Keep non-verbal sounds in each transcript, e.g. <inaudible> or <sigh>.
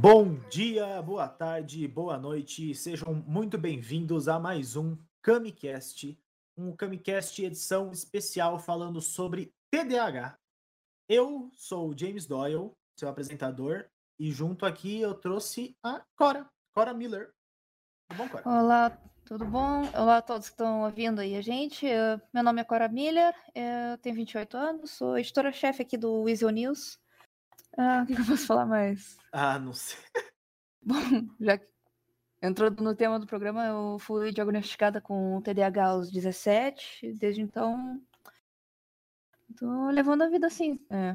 Bom dia, boa tarde, boa noite, sejam muito bem-vindos a mais um Camicast, um Camicast edição especial falando sobre TDAH. Eu sou o James Doyle, seu apresentador, e junto aqui eu trouxe a Cora, Cora Miller. Tudo bom, Cora? Olá, tudo bom? Olá a todos que estão ouvindo aí a gente. Eu, meu nome é Cora Miller, eu tenho 28 anos, sou editora-chefe aqui do Weasel News. Ah, o que eu posso falar mais? Ah, não sei. <laughs> Bom, já que entrando no tema do programa, eu fui diagnosticada com TDAH aos 17. Desde então, tô levando a vida assim. É.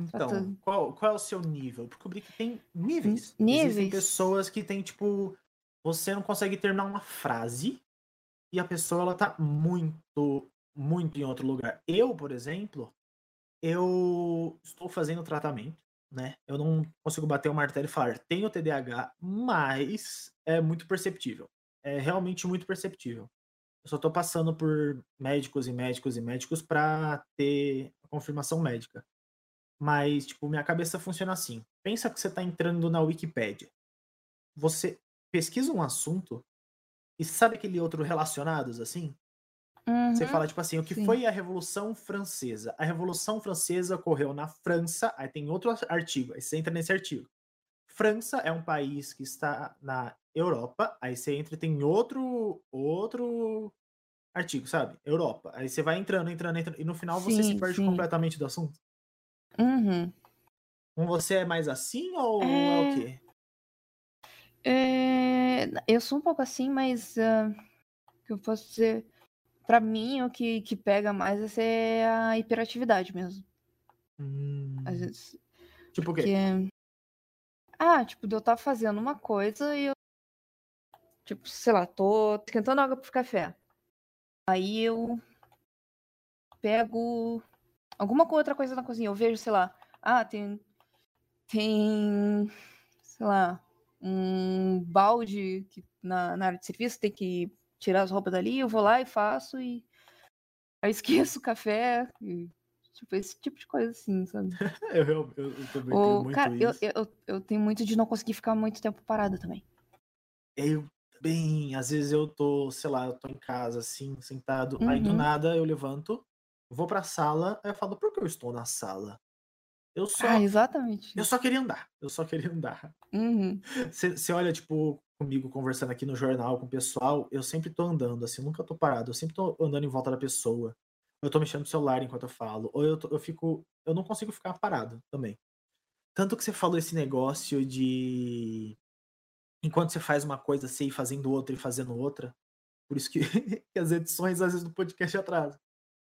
Então, qual, qual é o seu nível? Porque eu vi que tem níveis. Níveis? Existem pessoas que tem, tipo, você não consegue terminar uma frase e a pessoa, ela tá muito, muito em outro lugar. Eu, por exemplo, eu estou fazendo tratamento, né? Eu não consigo bater o martelo e falar, tenho TDAH, mas é muito perceptível. É realmente muito perceptível. Eu só estou passando por médicos e médicos e médicos para ter a confirmação médica. Mas, tipo, minha cabeça funciona assim. Pensa que você está entrando na Wikipédia. Você pesquisa um assunto e sabe aquele outro relacionados, assim? Uhum, Você fala, tipo assim, o que sim. foi a Revolução Francesa? A Revolução Francesa ocorreu na França, aí tem outro artigo, aí você entra nesse artigo. França é um país que está na Europa, aí você entra e tem outro outro artigo, sabe? Europa. Aí você vai entrando, entrando, entrando, e no final você se Sim, perde sim. completamente do assunto. Uhum. Com você é mais assim ou é o É, quê? é, eu sou um pouco assim, mas o que eu posso dizer? Pra mim, o que, que pega mais é ser a hiperatividade mesmo. Às Hum, vezes. tipo o Porque. quê? Ah, tipo, de eu estar fazendo uma coisa e eu, tipo, sei lá, tô esquentando água pro café. Aí eu pego alguma outra coisa na cozinha. Eu vejo, sei lá, ah, tem. Tem. Sei lá, um balde que na, na área de serviço tem que tirar as roupas dali. Eu vou lá e faço e. Aí esqueço o café. E, tipo, esse tipo de coisa assim, sabe? Eu, <laughs> eu, eu eu também tenho Ou, muito cara, eu, isso. eu, eu tenho muito de não conseguir ficar muito tempo parada também. Eu também, às vezes eu tô, sei lá, eu tô em casa assim, sentado, aí do Uhum. nada eu levanto, vou pra sala, aí eu falo, por que eu estou na sala? Eu Ah, só, exatamente eu só queria andar, eu só queria andar. Uhum. Você olha, tipo, comigo conversando aqui no jornal com o pessoal, eu sempre tô andando, assim, nunca tô parado, eu sempre tô andando em volta da pessoa. Eu tô mexendo no celular enquanto eu falo, ou eu, tô- eu fico, eu não consigo ficar parado também. Tanto que você falou esse negócio de enquanto você faz uma coisa, você ir fazendo outra e fazendo outra. Por isso que, <laughs> que as edições, às vezes, do podcast atrasam.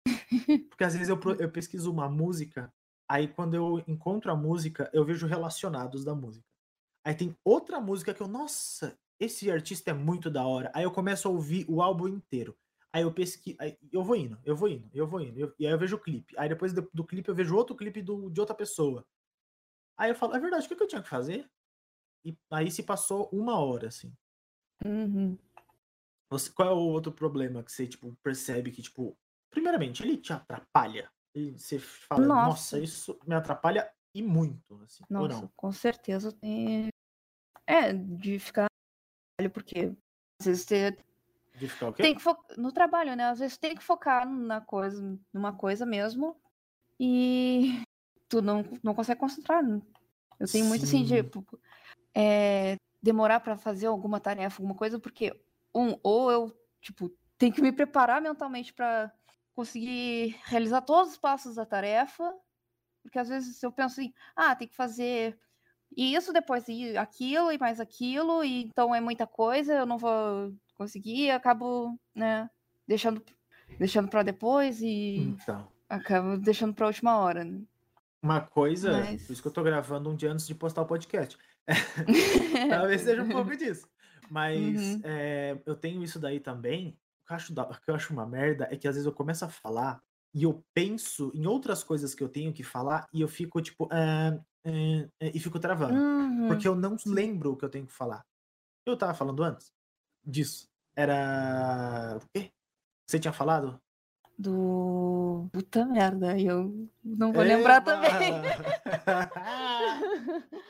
<laughs> Porque às vezes eu, eu pesquiso uma música, aí quando eu encontro a música, eu vejo relacionados da música. Aí tem outra música que eu, nossa, esse artista é muito da hora. Aí eu começo a ouvir o álbum inteiro. Aí eu pesquiso, eu vou indo, eu vou indo, eu vou indo. eu- e aí eu vejo o clipe. Aí depois do, do clipe eu vejo outro clipe do, de outra pessoa. Aí eu falo, é verdade, o que, que eu tinha que fazer? E aí se passou uma hora, assim. Uhum. Você- qual é o outro problema que você, tipo, percebe que, tipo, primeiramente, ele te atrapalha? E você fala, nossa, Nossa, isso me atrapalha e muito, assim, ou nossa, não? com certeza tem. É, de ficar porque às vezes você De ficar o quê? tem que focar no trabalho, né? Às vezes tem que focar na coisa, numa coisa mesmo, e tu não, não consegue concentrar. né? Eu tenho muito assim de Sim. tipo, é, demorar pra fazer alguma tarefa, alguma coisa, porque um, ou eu, tipo, tenho que me preparar mentalmente pra conseguir realizar todos os passos da tarefa, porque às vezes eu penso assim, ah, tem que fazer isso, depois e aquilo e mais aquilo, e então é muita coisa, eu não vou conseguir, e acabo, né, deixando deixando para depois e Então, acabo deixando para última hora. né? uma coisa, por Mas isso que eu tô gravando um dia antes de postar o podcast. <laughs> Talvez seja um pouco disso. Mas Uhum. é, eu tenho isso daí também. O que eu, acho da- que eu acho uma merda é que às vezes eu começo a falar e eu penso em outras coisas que eu tenho que falar e eu fico tipo. "Ah, ah, ah", e fico travando. Porque Uhum. eu não lembro o que eu tenho que falar. Eu tava falando antes disso. Era. O quê? Você tinha falado? Do puta merda, eu não vou lembrar também. Eba! <laughs>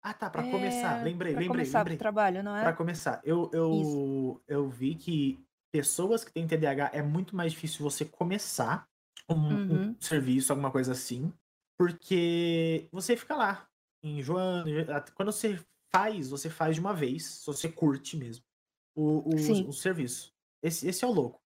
Ah, tá, pra começar. É, Lembrei, pra lembrei, começar lembrei. trabalho, não Pra é? começar, eu, Isso. eu, eu vi que pessoas que têm TDAH é muito mais difícil você começar um, um Uhum. serviço, alguma coisa assim, porque você fica lá, enjoando. Quando você faz, você faz de uma vez, se você curte mesmo o, o, o serviço. Esse, esse é o louco.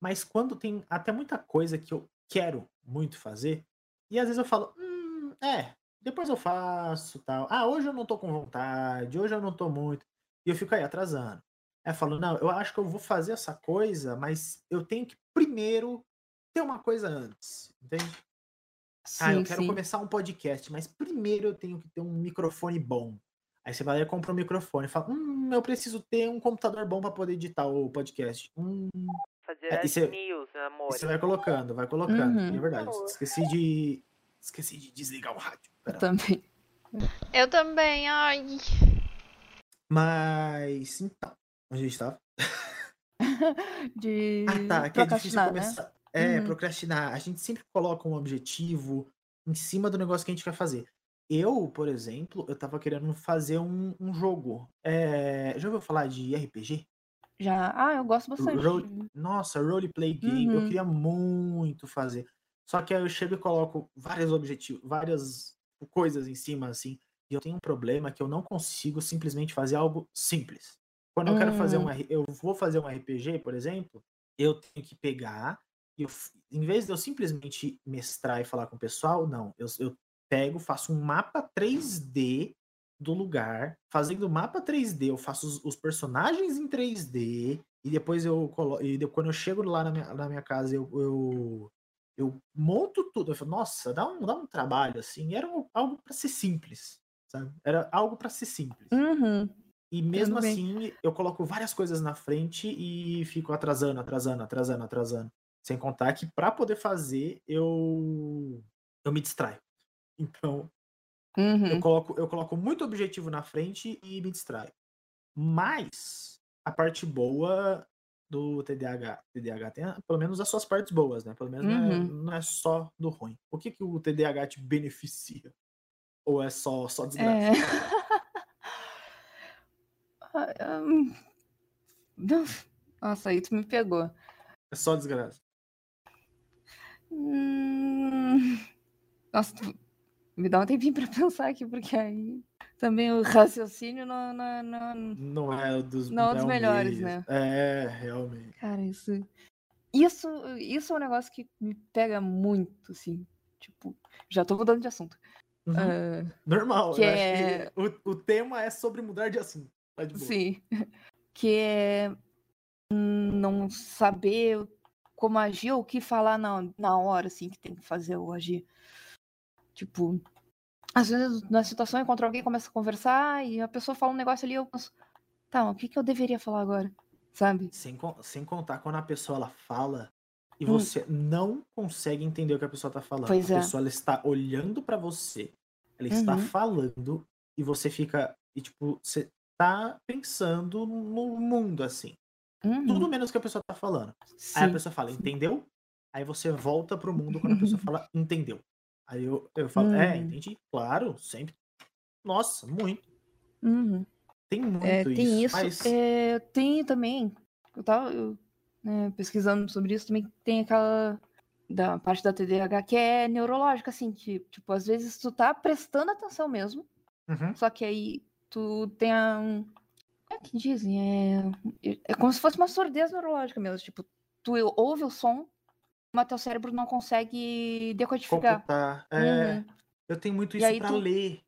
Mas quando tem até muita coisa que eu quero muito fazer, e às vezes eu falo, hum, é, depois eu faço tal. Ah, hoje eu não tô com vontade, hoje eu não tô muito. E eu fico aí atrasando. Aí eu falo, não, eu acho que eu vou fazer essa coisa, mas eu tenho que primeiro ter uma coisa antes, entende? Ah, eu Sim, quero sim. começar um podcast, mas primeiro eu tenho que ter um microfone bom. Aí você vai lá e compra um microfone e fala, hum, eu preciso ter um computador bom para poder editar o podcast. Hum, Fazer É, as cê- news, amor. e você vai colocando, vai colocando. Uhum. É verdade. Amor. Esqueci de. Esqueci de desligar o rádio. Eu também. Eu também, ai. Mas então, onde a gente tava? <laughs> De Ah, tá, que é difícil né? começar. É, Uhum. procrastinar. A gente sempre coloca um objetivo em cima do negócio que a gente quer fazer. Eu, por exemplo, eu tava querendo fazer um, um jogo. É, já ouviu falar de RPG? Já. Ah, eu gosto bastante. Role- Nossa, roleplay game, eu Uhum. queria muito fazer. Só que aí eu chego e coloco vários objetivos, várias coisas em cima, assim. E eu tenho um problema que eu não consigo simplesmente fazer algo simples. Quando eu quero fazer um, Hum. Eu vou fazer um RPG, por exemplo, eu tenho que pegar, e eu, em vez de eu simplesmente mestrar e falar com o pessoal, não, eu, eu pego, faço um mapa 3D do lugar, fazendo o mapa 3D, eu faço os, os personagens em 3D, e depois eu coloco, e de- quando eu chego lá na minha, na minha casa, eu, eu, eu monto tudo. Eu falo, nossa, dá um, dá um trabalho assim. Era um- algo para ser simples, sabe? Era algo para ser simples. Uhum. E mesmo Tudo bem. assim, eu coloco várias coisas na frente e fico atrasando, atrasando, atrasando, atrasando. Sem contar que para poder fazer, eu eu me distraio. <laughs> Então, eu Uhum. coloco, eu coloco muito objetivo na frente e me distraio. Mas a parte boa do TDAH, TDAH tem pelo menos as suas partes boas, né? Pelo menos não, é, Uhum. não é só do ruim. O que, que o TDAH te beneficia? Ou é só, só desgraça? É. <laughs> Ah, hum. Não. Nossa, aí tu me pegou. É só desgraça. Hum. Nossa, tu- me dá um tempinho pra <laughs> pensar aqui, porque aí também o raciocínio não, não, não- Não é dos, Não é dos o melhores, né? É, realmente. Cara, isso. Isso, isso é um negócio que me pega muito, assim. Tipo, já tô mudando de assunto. Uhum. Ah, Normal. que eu acho é- que o, o tema é sobre mudar de assunto. Tá de boa. sim. <laughs> Que é não saber como agir ou o que falar na, na hora, assim, que tem que fazer ou agir. Tipo, às vezes na situação eu encontro alguém, começa a conversar e a pessoa fala um negócio ali e eu penso, tá, o que, que eu deveria falar agora? Sabe? Sem, sem contar quando a pessoa ela fala e Hum. você não consegue entender o que a pessoa tá falando. Pois a é. pessoa ela está olhando pra você, ela está Uhum. falando e você fica e tipo, você tá pensando no mundo assim. Uhum, Tudo menos que a pessoa tá falando. Aí a sim. pessoa fala, entendeu? Aí você volta pro mundo quando a pessoa <laughs> fala, entendeu? Aí eu, eu falo, é, Uhum. entendi, claro, sempre. Nossa, muito. Uhum. Tem muito É, tem isso. Mas é, tem também. Eu tava eu, né, pesquisando sobre isso também. Tem aquela da parte da TDAH que é neurológica, assim, que, tipo, às vezes tu tá prestando atenção mesmo, Uhum. só que aí tu tem a. um- Como é que dizem? É, é como se fosse uma surdez neurológica mesmo. Tipo, tu ouve o som, mas teu cérebro não consegue decodificar. computar. É, Uhum. Eu tenho muito isso pra tu- ler.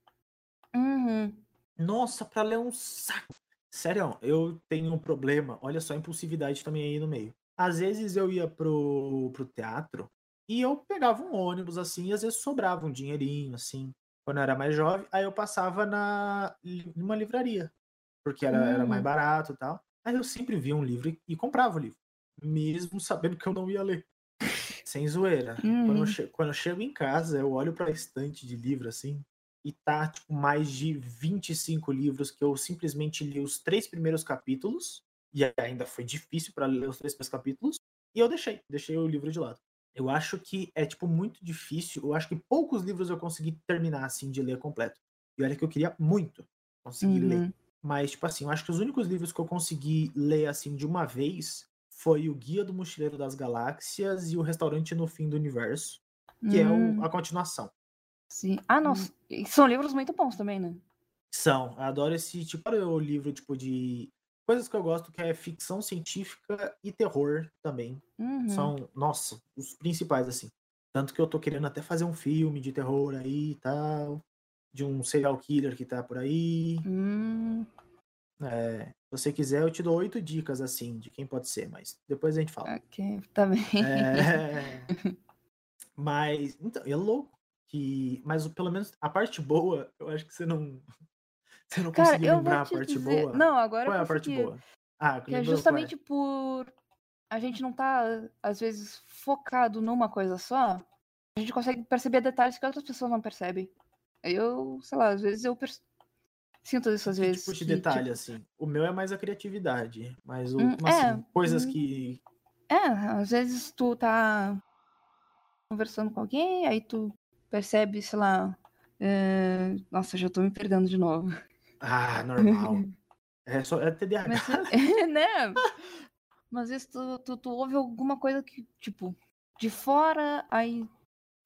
Uhum. Nossa, pra ler é um saco. Sério, eu tenho um problema. Olha só, a impulsividade também aí no meio. Às vezes eu ia pro, pro teatro e eu pegava um ônibus assim, e às vezes sobrava um dinheirinho assim, quando eu era mais jovem. Aí eu passava na numa livraria, porque era, era mais Hum. barato e tal. Aí eu sempre via um livro e, e comprava o livro, mesmo sabendo que eu não ia ler. Sem zoeira. Quando, eu Uhum. che- quando eu chego em casa, eu olho pra estante de livro assim, e tá tipo, mais de 25 livros que eu simplesmente li os três primeiros capítulos, e ainda foi difícil para ler os três primeiros capítulos, e eu deixei, deixei o livro de lado. Eu acho que é tipo muito difícil, eu acho que poucos livros eu consegui terminar assim de ler completo. E olha que eu queria muito conseguir ler. Uhum. Mas, tipo assim, eu acho que os únicos livros que eu consegui ler assim de uma vez foi o Guia do Mochileiro das Galáxias e o Restaurante no Fim do Universo, que é o- Hum, a continuação. sim. Ah, nossa. São livros muito bons também, né? São, eu adoro esse tipo de livro, tipo, de coisas que eu gosto, que é ficção científica e terror também. Uhum. São, nossa, os principais, assim. Tanto que eu tô querendo até fazer um filme de terror aí e tal. De um serial killer que tá por aí. Hum, É, se você quiser, eu te dou oito dicas, assim, de quem pode ser, mas depois a gente fala. ok, tá bem. É, <laughs> mas, então, é louco. Que, mas pelo menos a parte boa, eu acho que você não. Você não Cara, conseguiu lembrar a te parte dizer. boa? Não, agora Qual é a parte boa? Ah, Que é é? justamente por a gente não tá, às vezes, focado numa coisa só, a gente consegue perceber detalhes que outras pessoas não percebem. Eu, sei lá, às vezes eu perce- sinto isso às Que vezes. tipo de detalhe, tipo, assim? O meu é mais a criatividade, mas o, Hum, é, assim, coisas hum. que. é, às vezes tu tá conversando com alguém, aí tu percebe, sei lá. é, Nossa, já tô me perdendo de novo. Ah, normal. <laughs> É só é TDAH. Mas, <laughs> né? Mas às vezes tu, tu, tu ouve alguma coisa que, tipo, de fora, aí.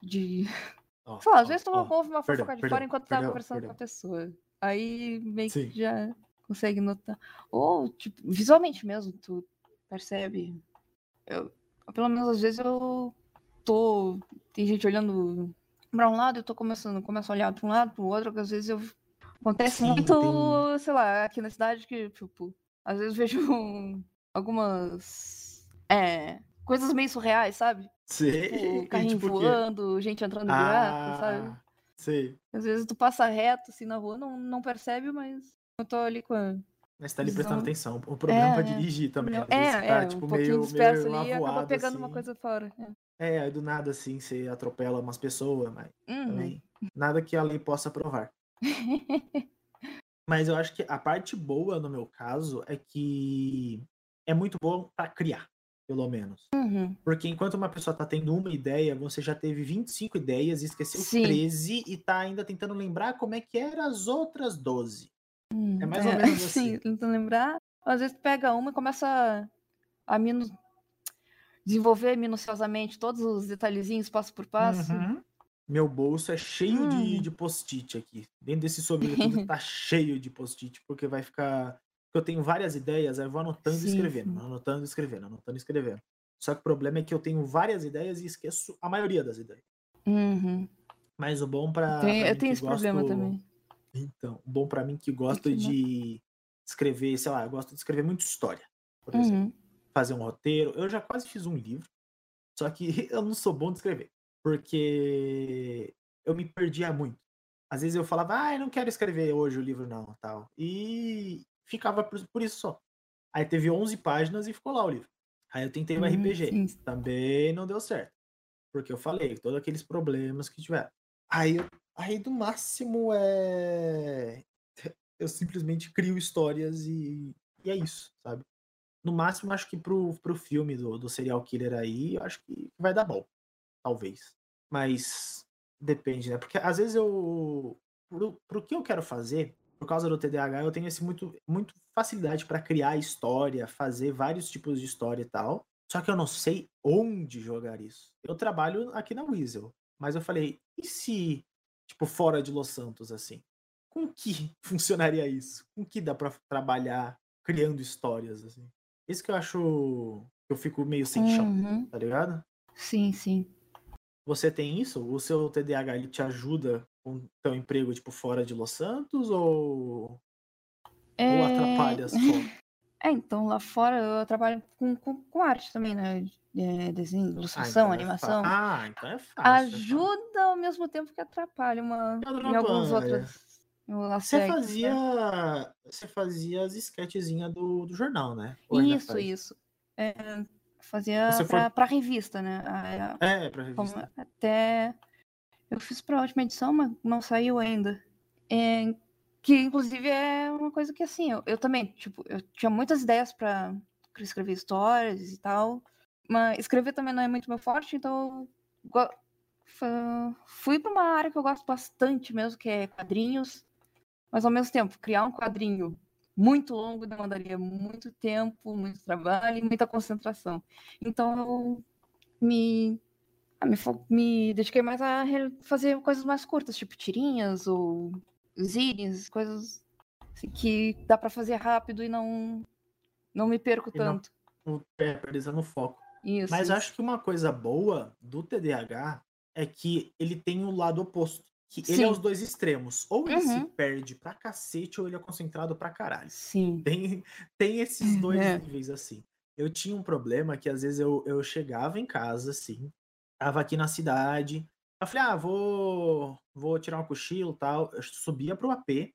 De. <laughs> Sei lá, às ó, vezes tu ó. ouve uma perdão, fofoca de perdão, fora enquanto tá perdão, conversando com perdão. a pessoa. Aí meio Sim. que já consegue notar. Ou, tipo, visualmente mesmo, tu percebe. Eu, pelo menos às vezes eu tô. Tem gente olhando pra um lado, eu tô começando, começo a olhar pra um lado, pro outro, que às vezes eu. Acontece Sim, muito, tem- sei lá, aqui na cidade que, tipo, às vezes vejo um- <laughs> algumas. É. Coisas meio surreais, sabe? Sei. Tipo, <laughs> carrinho tipo voando, gente entrando em buraco, sabe? Ah, sei. Às vezes tu passa reto assim na rua, não, não percebe, mas eu tô ali com a. Mas tá ali prestando atenção. O problema é, pra É, dirigir também. É, você tá, é, tipo, um meio, disperso meio ali e acaba pegando uma assim. coisa fora. É. É, aí do nada, assim, você atropela umas pessoas, mas Uhum. também nada que a lei possa provar. <laughs> Mas eu acho que a parte boa, no meu caso, é que é muito bom pra criar, pelo menos. Uhum. Porque enquanto uma pessoa tá tendo uma ideia, você já teve 25 ideias e esqueceu Sim. 13 e tá ainda tentando lembrar como é que eram as outras 12. Hum, É mais ou menos <laughs> assim. Sim, tentando lembrar. Às vezes pega uma e começa a minu... desenvolver minuciosamente todos os detalhezinhos, passo por passo. Uhum. Meu bolso é cheio de, Hum. de post-it aqui. Dentro desse sobretudo <laughs> tá cheio de post-it, porque vai ficar. Eu tenho várias ideias, aí eu vou anotando e Sim, escrevendo, sim. anotando e escrevendo, anotando e escrevendo. Só que o problema é que eu tenho várias ideias e esqueço a maioria das ideias. Uhum. Mas o bom pra. Tem- pra eu tenho que esse problema gosto- também. Então, o bom pra mim que gosto de escrever, sei lá, eu gosto de escrever muito história, por exemplo. Uhum. Fazer um roteiro. Eu já quase fiz um livro, só que <laughs> eu não sou bom de escrever, porque eu me perdia muito. Às vezes eu falava, ah, eu não quero escrever hoje o livro não, tal. E ficava por, por isso só. Aí teve 11 páginas e ficou lá o livro. Aí eu tentei um Hum, RPG. sim. Também não deu certo. Porque eu falei, todos aqueles problemas que tiveram. Aí, eu- aí do máximo é. <laughs> Eu simplesmente crio histórias e, e é isso, sabe? No máximo, acho que pro, pro filme do, do serial killer aí, eu acho que vai dar bom. Talvez. Mas depende, né? Porque às vezes eu. Pro, pro que eu quero fazer, por causa do TDAH, eu tenho esse muito, muito facilidade para criar história, fazer vários tipos de história e tal. Só que eu não sei onde jogar isso. Eu trabalho aqui na Weasel, mas eu falei, e se, tipo, fora de Los Santos, assim? Com que <laughs> funcionaria isso? Com que dá pra trabalhar criando histórias, assim? Isso que eu acho que eu fico meio sem chão, Uhum. tá ligado? Sim, sim. Você tem isso? O seu TDAH ele te ajuda com teu emprego, tipo, fora de Los Santos ou, ou atrapalha só? <laughs> É, então lá fora eu trabalho com, com, com arte também, né? É, desenho, Ah, ilustração, então é animação. fa- Ah, então é fácil. é fácil. Ajuda ao mesmo tempo que atrapalha uma, em alguns outros Você aspectos, fazia, né? você fazia as sketchzinhas do, do jornal, né? Ou Isso, isso. É, fazia Você pra, foi- pra revista, né? A- a- É, pra como- revista. até eu fiz pra última edição, mas não saiu ainda. É, que inclusive é uma coisa que assim, eu, eu também, tipo, eu tinha muitas ideias pra escrever histórias e tal, mas escrever também não é muito meu forte, então fui pra uma área que eu gosto bastante mesmo, que é quadrinhos. Mas ao mesmo tempo, criar um quadrinho muito longo demandaria muito tempo, muito trabalho e muita concentração. Então eu me, ah, me, me dediquei mais a fazer coisas mais curtas, tipo tirinhas ou zines, coisas assim, que dá para fazer rápido e não não me perco e tanto. Não, é, presa no foco. Isso, Mas isso. acho que uma coisa boa do TDAH é que ele tem o um lado oposto. Que ele é os dois extremos. Ou ele uhum. se perde pra cacete, ou ele é concentrado pra caralho. Sim. Tem, tem esses dois é. níveis, assim. Eu tinha um problema que às vezes eu, eu chegava em casa, assim, tava aqui na cidade. Eu falei, ah, vou, vou tirar um cochilo e tal. Eu subia pro AP.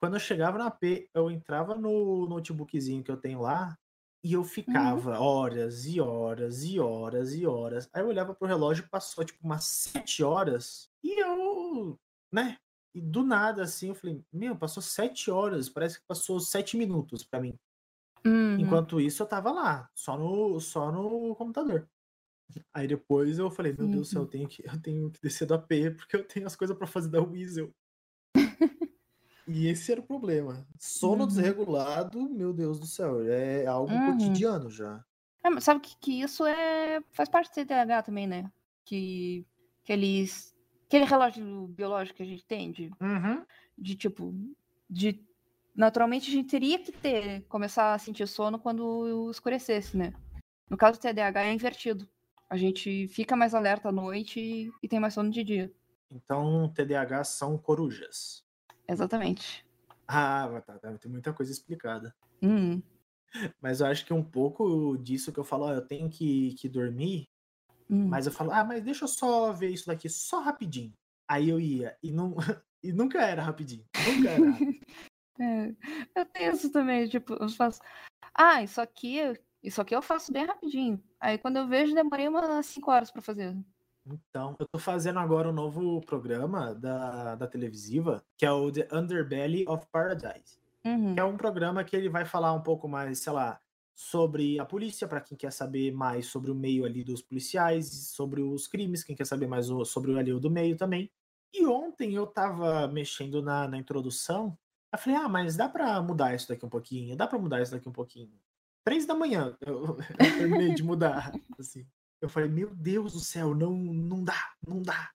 Quando eu chegava no AP, eu entrava no notebookzinho que eu tenho lá e eu Uhum. ficava horas e horas e horas e horas. Aí eu olhava pro relógio, passou tipo umas sete horas e eu, né? E do nada, assim, eu falei, meu, passou sete horas, parece que passou sete minutos pra mim. Uhum. Enquanto isso, eu tava lá, só no, só no computador. Aí depois eu falei, meu Deus do céu, eu Uhum. tenho que, eu tenho que descer do AP, porque eu tenho as coisas pra fazer da Weasel. E esse era o problema. Sono Uhum. desregulado, meu Deus do céu, é algo Uhum. cotidiano já. É, sabe que, que isso é faz parte do TDAH também, né? Que aqueles aquele relógio biológico que a gente tem de, Uhum. de tipo de naturalmente a gente teria que ter começar a sentir sono quando escurecesse, né? No caso do TDAH é invertido. A gente fica mais alerta à noite e, e tem mais sono de dia. Então, TDAH são corujas. Exatamente. Ah, tá, tá, tem muita coisa explicada. Hum. Mas eu acho que um pouco disso que eu falo, ó, eu tenho que, que dormir, Hum. mas eu falo, ah, mas deixa eu só ver isso daqui só rapidinho. Aí eu ia, e, não, <laughs> e nunca era rapidinho. Nunca era rápido. <laughs> É, eu tenho isso também, tipo, eu faço. Ah, isso aqui, isso aqui eu faço bem rapidinho. Aí quando eu vejo, demorei umas 5 horas pra fazer. Então, eu tô fazendo agora um novo programa da, da televisiva, que é o The Underbelly of Paradise. Uhum. Que é um programa que ele vai falar um pouco mais, sei lá, sobre a polícia, para quem quer saber mais sobre o meio ali dos policiais, sobre os crimes, quem quer saber mais sobre o ali do meio também. E ontem eu tava mexendo na, na introdução, eu falei, ah, mas dá pra mudar isso daqui um pouquinho, dá pra mudar isso daqui um pouquinho. Três da manhã, <laughs> eu, eu terminei de mudar, assim. Eu falei, meu Deus do céu, não, não dá, não dá.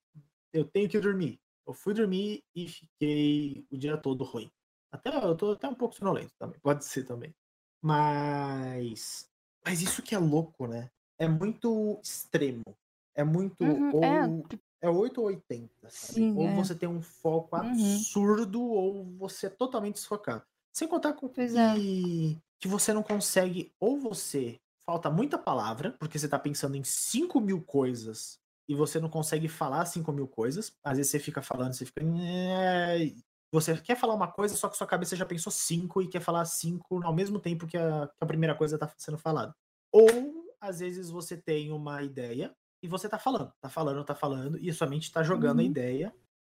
Eu tenho que dormir. Eu fui dormir e fiquei o dia todo ruim. Até eu tô até um pouco sonolento também, pode ser também. Mas mas isso que é louco, né? É muito extremo. É muito Uhum, ou é, é 8 ou 80, sabe? Sim, Ou é. você tem um foco Uhum. absurdo ou você é totalmente desfocado. Sem contar com Pois é. que, que você não consegue, ou você falta muita palavra, porque você tá pensando em 5 mil coisas e você não consegue falar 5 mil coisas. Às vezes você fica falando, você fica. Você quer falar uma coisa, só que sua cabeça já pensou cinco e quer falar cinco ao mesmo tempo que a, que a primeira coisa tá sendo falada. Ou, às vezes, você tem uma ideia e você tá falando, tá falando, tá falando, e a sua mente tá jogando a Uhum. ideia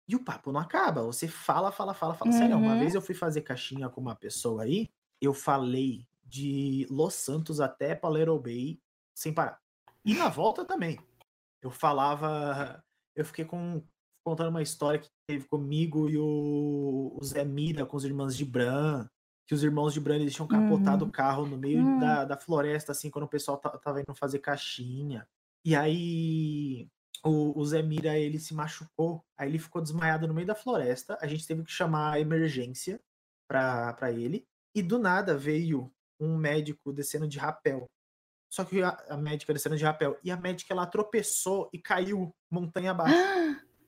e o papo não acaba. Você fala, fala, fala, fala. Sério, uma Uhum. vez eu fui fazer caixinha com uma pessoa aí, eu falei de Los Santos até Palermo Bay sem parar. E na volta também. Eu falava. Eu fiquei com, contando uma história que teve comigo e o, o Zé Mira com os irmãos de Bran. Que os irmãos de Bran eles tinham capotado Uhum. o carro no meio Hum. da, da floresta, assim, quando o pessoal ta- tava indo fazer caixinha. E aí o, o Zé Mira ele se machucou, aí ele ficou desmaiado no meio da floresta. A gente teve que chamar a emergência pra, pra ele. E do nada veio um médico descendo de rapel. Só que a, a médica descendo de rapel. E a médica ela tropeçou e caiu montanha abaixo.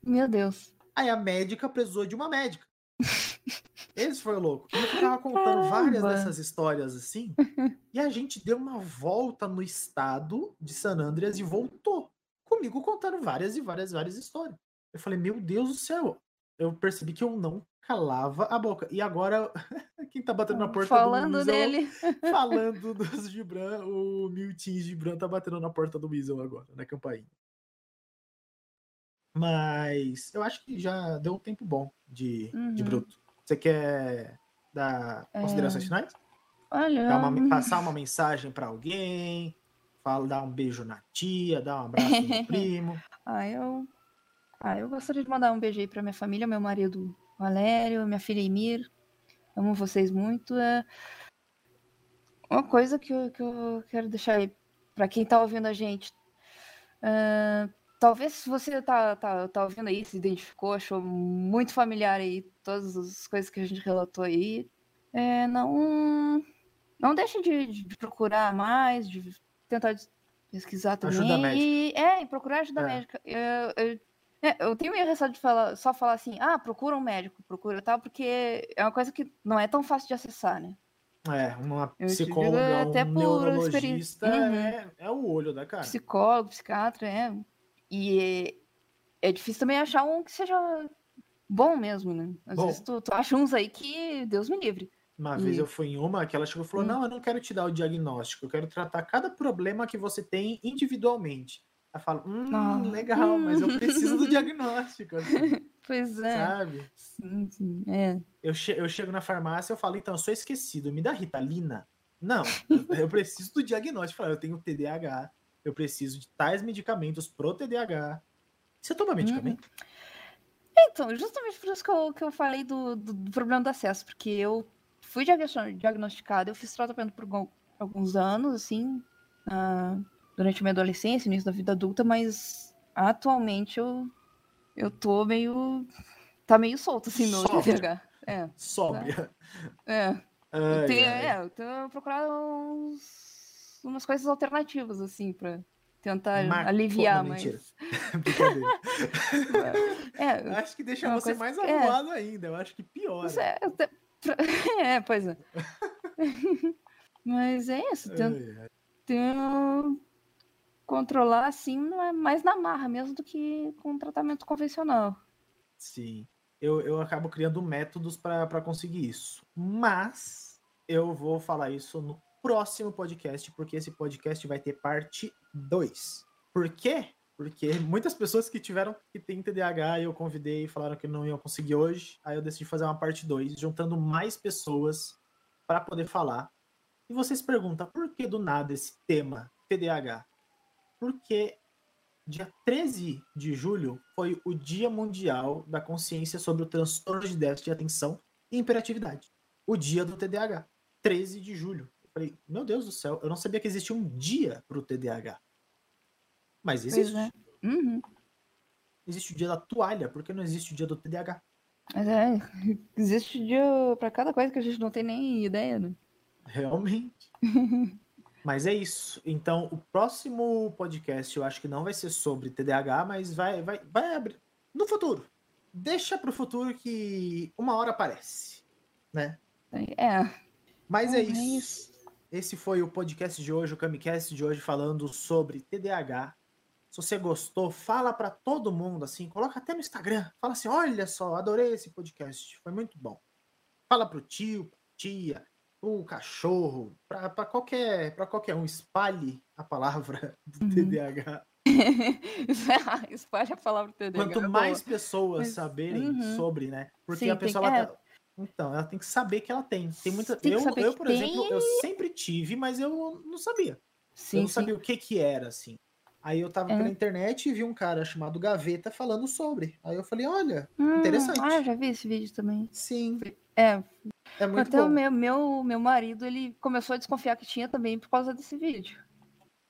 Meu Deus. Aí a médica precisou de uma médica. <laughs> Esse foi louco. E eu ficava contando várias Caramba. dessas histórias assim. <laughs> E a gente deu uma volta no estado de San Andreas e voltou. Comigo contando várias e várias, várias histórias. Eu falei, meu Deus do céu. Eu percebi que eu não calava a boca. E agora, <laughs> quem tá batendo na porta Falando do Weasel, nele. falando dos Gibran, o Milton Gibran tá batendo na porta do Weasel agora, na campainha. Mas eu acho que já deu um tempo bom de, de Uhum. bruto. Você quer dar considerações É. finais? Olha. Uma- passar uma mensagem pra alguém? Fala, dar um beijo na tia, dar um abraço no <laughs> primo. Ah, eu. Ah, eu gostaria de mandar um beijo aí pra minha família, meu marido Valério, minha filha Emir. Amo vocês muito. É uma coisa que eu, que eu quero deixar aí para quem está ouvindo a gente. Uh, talvez você tá, tá, tá ouvindo aí, se identificou, achou muito familiar aí todas as coisas que a gente relatou aí. É, não, não deixe de, de, procurar mais, de tentar pesquisar também. Ajuda médica. E, é, e procurar ajuda é. médica. Eu, eu, é, eu tenho meio receio de falar, só falar assim, ah, procura um médico, procura tal, porque é uma coisa que não é tão fácil de acessar, né? É, uma psicóloga, até um por neurologista uhum. é, é o olho da cara. Psicólogo, psiquiatra, é. E é, é difícil também achar um que seja bom mesmo, né? Às bom. vezes tu, tu acha uns aí que Deus me livre. Uma e... vez eu fui em uma que ela chegou e falou: hum. Não, eu não quero te dar o diagnóstico, eu quero tratar cada problema que você tem individualmente. Ela fala: Hum, ah. legal, mas eu preciso do diagnóstico. Assim. <laughs> Pois é. Sabe? Sim, sim. É. Eu, che eu chego na farmácia eu falo, então, eu sou esquecido, me dá Ritalina? Não, eu preciso do diagnóstico. Eu tenho TDAH, eu preciso de tais medicamentos pro TDAH. Você toma medicamento? Uhum. Então, justamente por isso que eu, que eu falei do, do, do problema do acesso, porque eu fui diagnosticada, eu fiz tratamento por alguns anos, assim, uh, durante minha adolescência, início da vida adulta, mas atualmente eu eu tô meio. Tá meio solto, assim, meu TDAH. É. Sóbria. É. Ai, eu tenho, ai. é, eu tenho procurado uns, umas coisas alternativas, assim, pra tentar Mar... aliviar, Pô, mas. <laughs> <laughs> Brincadeira. é, acho que deixa você mais arrumado é. ainda. Eu acho que pior. É, <laughs> é, pois é. mas é isso. Tenho controlar assim não é mais na marra mesmo do que com tratamento convencional. Sim. Eu, eu acabo criando métodos para conseguir isso. Mas eu vou falar isso no próximo podcast, porque esse podcast vai ter parte 2. Por quê? Porque muitas pessoas que tiveram que tem TDAH eu convidei e falaram que não iam conseguir hoje. Aí eu decidi fazer uma parte 2, juntando mais pessoas para poder falar. E vocês perguntam, por que do nada esse tema TDAH? porque dia 13 de julho foi o Dia Mundial da Consciência sobre o Transtorno de Déficit de Atenção e Imperatividade. O dia do TDAH. 13 de julho. Falei, meu Deus do céu, eu não sabia que existia um dia para o TDAH. Mas existe. É. Uhum. Existe o dia da toalha, por que não existe o dia do TDAH? Mas é, <laughs> existe dia para cada coisa que a gente não tem nem ideia, né? Realmente. <laughs> Mas é isso. Então, o próximo podcast eu acho que não vai ser sobre TDAH, mas vai, vai, vai abrir no futuro. Deixa para o futuro que uma hora aparece, né? É. Mas é, é isso. isso. Esse foi o podcast de hoje, o Camicast de hoje, falando sobre TDAH. Se você gostou, fala para todo mundo, assim, coloca até no Instagram. Fala assim: olha só, adorei esse podcast, foi muito bom. Fala pro tio, tia, o cachorro, para qualquer, qualquer um, espalhe a palavra do uhum. TDAH. <laughs> espalhe a palavra do TDAH. Quanto mais pessoas saberem uhum. sobre, né? Porque Sim, a pessoa. Tem, é... Então, ela tem que saber que ela tem. Tem muita. Tem eu, eu, por tem... exemplo, eu sempre tive, mas eu não sabia. Sim, eu não sabia o que que era, assim. Aí eu tava é. pela internet e vi um cara chamado Gaveta falando sobre. Aí eu falei, olha, hum, interessante. Ah, já vi esse vídeo também. Sim. É, é muito Até bom. o meu, meu, meu marido, ele começou a desconfiar que tinha também por causa desse vídeo.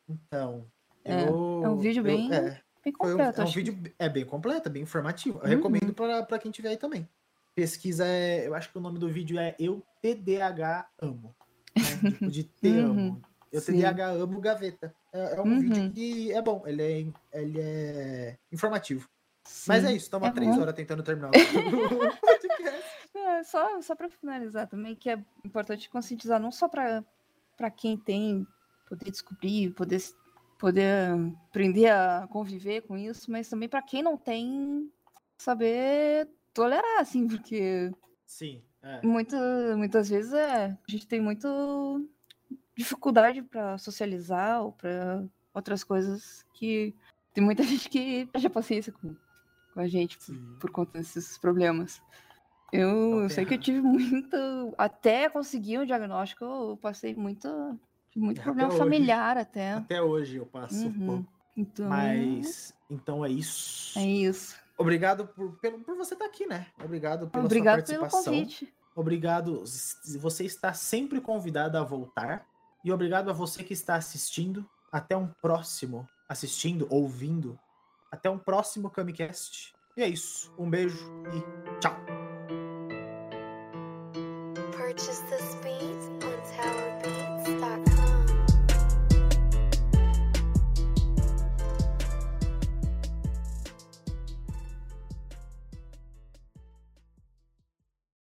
Então. É, eu, é um vídeo bem, eu, é, bem completo. Um, é um vídeo é bem completo, é bem informativo. Eu uhum. recomendo para quem tiver aí também. Pesquisa é. Eu acho que o nome do vídeo é Eu TDAH Amo. Né? Tipo de Te <laughs> uhum. Amo. Eu Sim. TDAH Amo Gaveta. É, é um uhum. vídeo que é bom, ele é, ele é informativo. Sim. Mas é isso, estamos é há três bom. horas tentando terminar o <laughs> podcast. É, só só para finalizar também, que é importante conscientizar não só para quem tem, poder descobrir, poder, poder aprender a conviver com isso, mas também para quem não tem, saber tolerar, assim, porque. Sim. É. Muita, muitas vezes é, a gente tem muito dificuldade para socializar ou para outras coisas que tem muita <laughs> gente que perde a paciência com, com a gente por, por conta desses problemas. Eu, eu sei que eu tive muito. Até conseguir um diagnóstico, eu passei muito, muito problema hoje, familiar até. Até hoje eu passo uhum. um pouco. Então, Mas então é isso. É isso. Obrigado por, por, por você estar aqui, né? Obrigado pela Obrigado sua pelo participação. convite. Obrigado. Você está sempre convidado a voltar. E obrigado a você que está assistindo. Até um próximo. Assistindo, ouvindo. Até um próximo Camicast. E é isso. Um beijo e